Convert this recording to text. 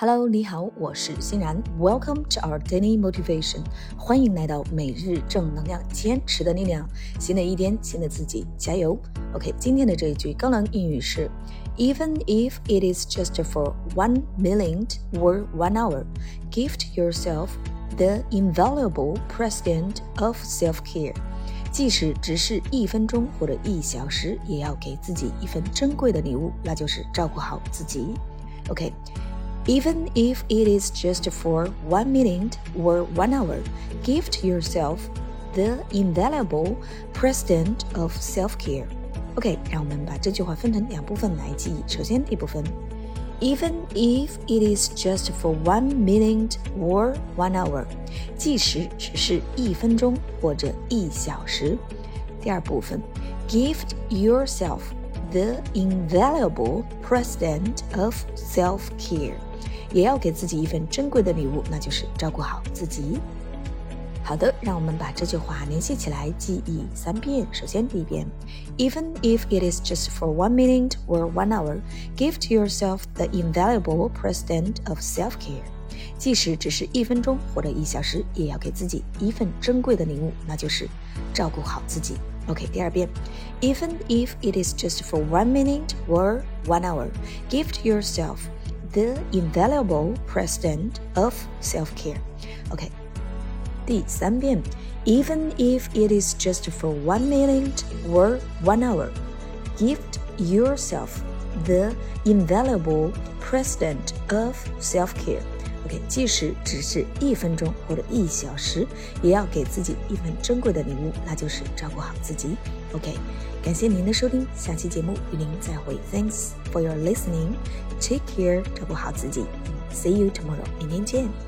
Hello，你好，我是欣然。Welcome to our daily motivation，欢迎来到每日正能量，坚持的力量。新的一天，新的自己，加油！OK，今天的这一句高能英语是：Even if it is just for one minute or one hour, gift yourself the invaluable present of self-care。即使只是一分钟或者一小时，也要给自己一份珍贵的礼物，那就是照顾好自己。OK。Even if it is just for one minute or one hour, gift yourself the invaluable present of self-care. OK，让我们把这句话分成两部分来记忆。首先，第一部分，Even if it is just for one minute or one hour，即使只是一分钟或者一小时。第二部分，Gift yourself the invaluable present of self-care。 也要给自己一份珍贵的礼物，那就是照顾好自己。好的，让我们把这句话联系起来，记忆三遍。首先，第一遍：Even if it is just for one minute or one hour, give to yourself the invaluable present of self-care。即使只是一分钟或者一小时，也要给自己一份珍贵的礼物，那就是照顾好自己。OK，第二遍：Even if it is just for one minute or one hour, give to yourself the invaluable present of self-care. OK，第三遍，Even if it is just for one minute or one hour, gift yourself the invaluable present of self-care. OK，即使只是一分钟或者一小时，也要给自己一份珍贵的礼物，那就是照顾好自己。OK，感谢您的收听，下期节目与您再会。Thanks for your listening. Take care，照顾好自己。See you tomorrow，明天见。